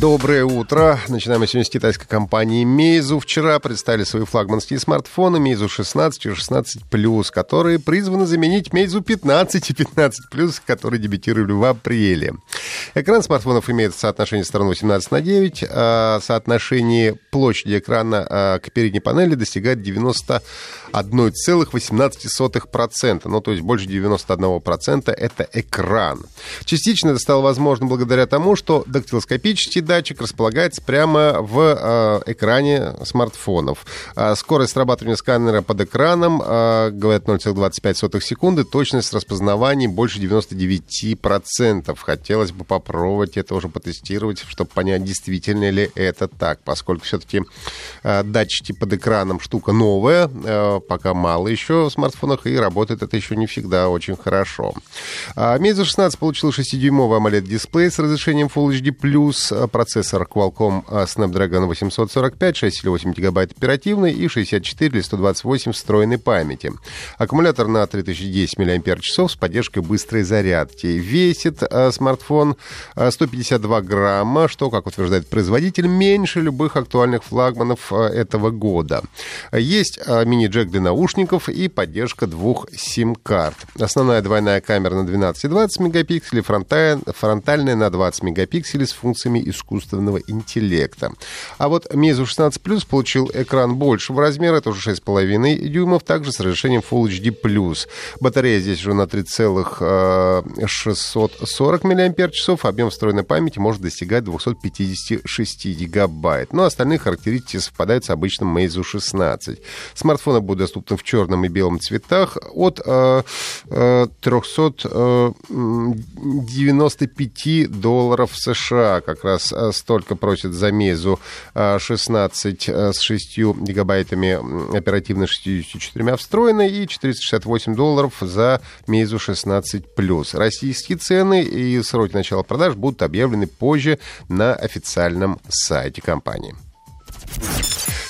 Доброе утро. Начинаем мы сегодня с китайской компании Meizu. Вчера представили свои флагманские смартфоны Meizu 16 и 16 Plus, которые призваны заменить Meizu 15 и 15 Plus, которые дебютировали в апреле. Экран смартфонов имеет соотношение сторон 18 на 9, а соотношение площади экрана а, к передней панели достигает 91,18%. Ну, то есть больше 91% это экран. Частично это стало возможно благодаря тому, что дактилоскопический датчик располагается прямо в э, экране смартфонов. А скорость срабатывания сканера под экраном, э, говорят, 0,25 секунды, точность распознавания больше 99%. Хотелось бы попробовать это уже потестировать, чтобы понять, действительно ли это так, поскольку все-таки э, датчики под экраном штука новая, э, пока мало еще в смартфонах, и работает это еще не всегда очень хорошо. А Meizu 16 получил 6-дюймовый AMOLED-дисплей с разрешением Full HD+, процессор Qualcomm а, Snapdragon 845, 6,8 гигабайт оперативной и 64 или 128 встроенной памяти. Аккумулятор на 3010 мАч с поддержкой быстрой зарядки. Весит а, смартфон 152 а, грамма, что, как утверждает производитель, меньше любых актуальных флагманов этого года. Есть мини-джек для наушников и поддержка двух сим-карт. Основная двойная камера на 12 и 20 мегапикселей, фронтальная на 20 мегапикселей с функциями искусственного интеллекта. А вот Meizu 16 Plus получил экран большего размера, это уже 6,5 дюймов, также с разрешением Full HD+. Батарея здесь уже на 3,640 мАч, объем встроенной памяти может достигать 256 гигабайт. Но остальные характеристики совпадают с обычным Meizu 16. Смартфоны будут доступны в черном и белом цветах от э, э, 395 э, долларов США, как раз э, столько просит за Мезу 16 э, э, с 6 гигабайтами оперативной 64 встроенной и 468 долларов за Мезу 16 Plus. Российские цены и сроки начала продаж будут объявлены позже на официальном сайте компании.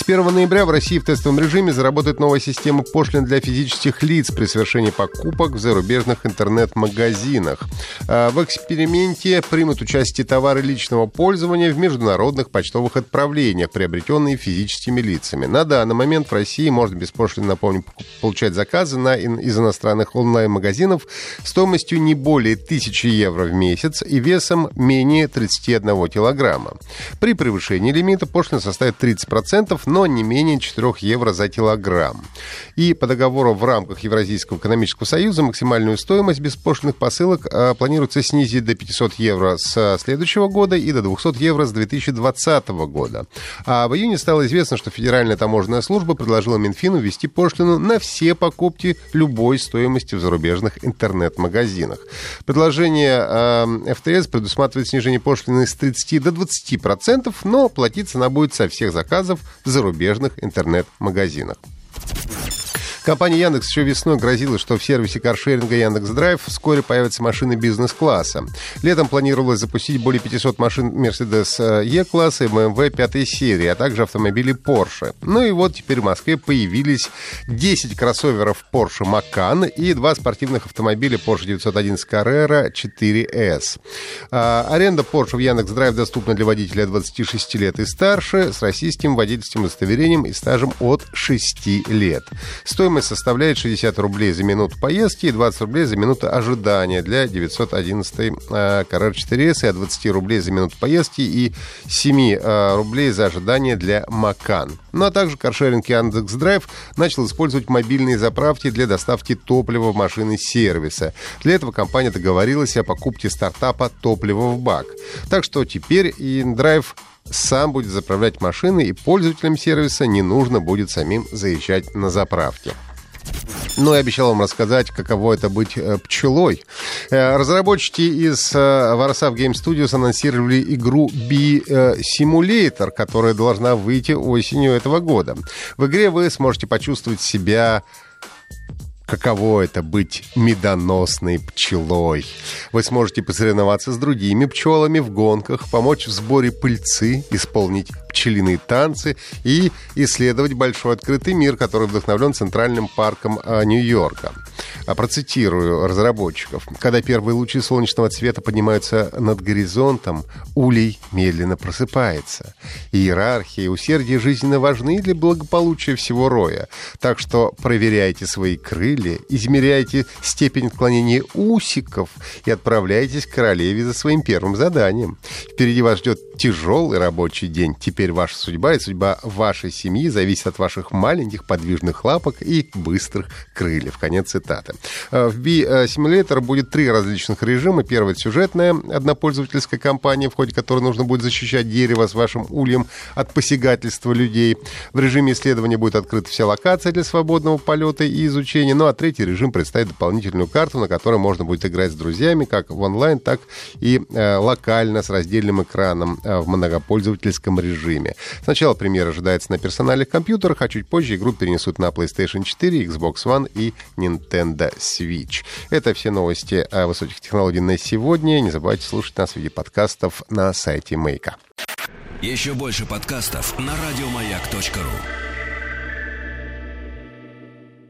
С 1 ноября в России в тестовом режиме заработает новая система пошлин для физических лиц при совершении покупок в зарубежных интернет-магазинах. А, в эксперименте примут участие товары личного пользования в международных почтовых отправлениях, приобретенные физическими лицами. На данный момент в России можно беспошлино, напомню, получать заказы на, из иностранных онлайн-магазинов стоимостью не более 1000 евро в месяц и весом менее 31 килограмма. При превышении лимита пошлина составит 30%, но не менее 4 евро за килограмм. И по договору в рамках Евразийского экономического союза максимальную стоимость беспошлиных посылок а, планируется снизить до 500 евро с следующего года и до 200 евро с 2020 года. А в июне стало известно, что Федеральная таможенная служба предложила Минфину ввести пошлину на все покупки любой стоимости в зарубежных интернет-магазинах. Предложение э, ФТС предусматривает снижение пошлины с 30 до 20%, но платиться она будет со всех заказов в зарубежных интернет-магазинах. Компания Яндекс еще весной грозила, что в сервисе каршеринга Яндекс Драйв вскоре появятся машины бизнес-класса. Летом планировалось запустить более 500 машин Mercedes E-класса и BMW 5 серии, а также автомобили Porsche. Ну и вот теперь в Москве появились 10 кроссоверов Porsche Macan и два спортивных автомобиля Porsche 911 Carrera 4S. А, аренда Porsche в Яндекс Драйв доступна для водителя 26 лет и старше с российским водительским удостоверением и стажем от 6 лет. Стоимость Стоимость составляет 60 рублей за минуту поездки и 20 рублей за минуту ожидания для 911 э, Carrera 4S и от 20 рублей за минуту поездки и 7 э, рублей за ожидание для Макан. Ну а также каршеринг Яндекс Драйв начал использовать мобильные заправки для доставки топлива в машины сервиса. Для этого компания договорилась о покупке стартапа топлива в бак. Так что теперь и Драйв сам будет заправлять машины, и пользователям сервиса не нужно будет самим заезжать на заправки. Ну и обещал вам рассказать, каково это быть э, пчелой. Э, разработчики из э, Warsaw Game Studios анонсировали игру Bee Simulator, которая должна выйти осенью этого года. В игре вы сможете почувствовать себя каково это быть медоносной пчелой. Вы сможете посоревноваться с другими пчелами в гонках, помочь в сборе пыльцы, исполнить пчелиные танцы и исследовать большой открытый мир, который вдохновлен Центральным парком а, Нью-Йорка. А процитирую разработчиков. Когда первые лучи солнечного цвета поднимаются над горизонтом, улей медленно просыпается. Иерархия и усердие жизненно важны для благополучия всего роя. Так что проверяйте свои крылья, измеряйте степень отклонения усиков и отправляйтесь к королеве за своим первым заданием. Впереди вас ждет тяжелый рабочий день. Теперь ваша судьба и судьба вашей семьи зависит от ваших маленьких подвижных лапок и быстрых крыльев. Конец цитаты. Э, в B-Simulator будет три различных режима. Первый — сюжетная однопользовательская кампания, в ходе которой нужно будет защищать дерево с вашим ульем от посягательства людей. В режиме исследования будет открыта вся локация для свободного полета и изучения. Ну а третий режим представит дополнительную карту, на которой можно будет играть с друзьями как в онлайн, так и э, локально с раздельным экраном э, в многопользовательском режиме. Сначала премьера ожидается на персональных компьютерах, а чуть позже игру перенесут на PlayStation 4, Xbox One и Nintendo Switch. Это все новости о высоких технологиях на сегодня. Не забывайте слушать нас в виде подкастов на сайте Мейка. Еще больше подкастов на радиомаяк.ру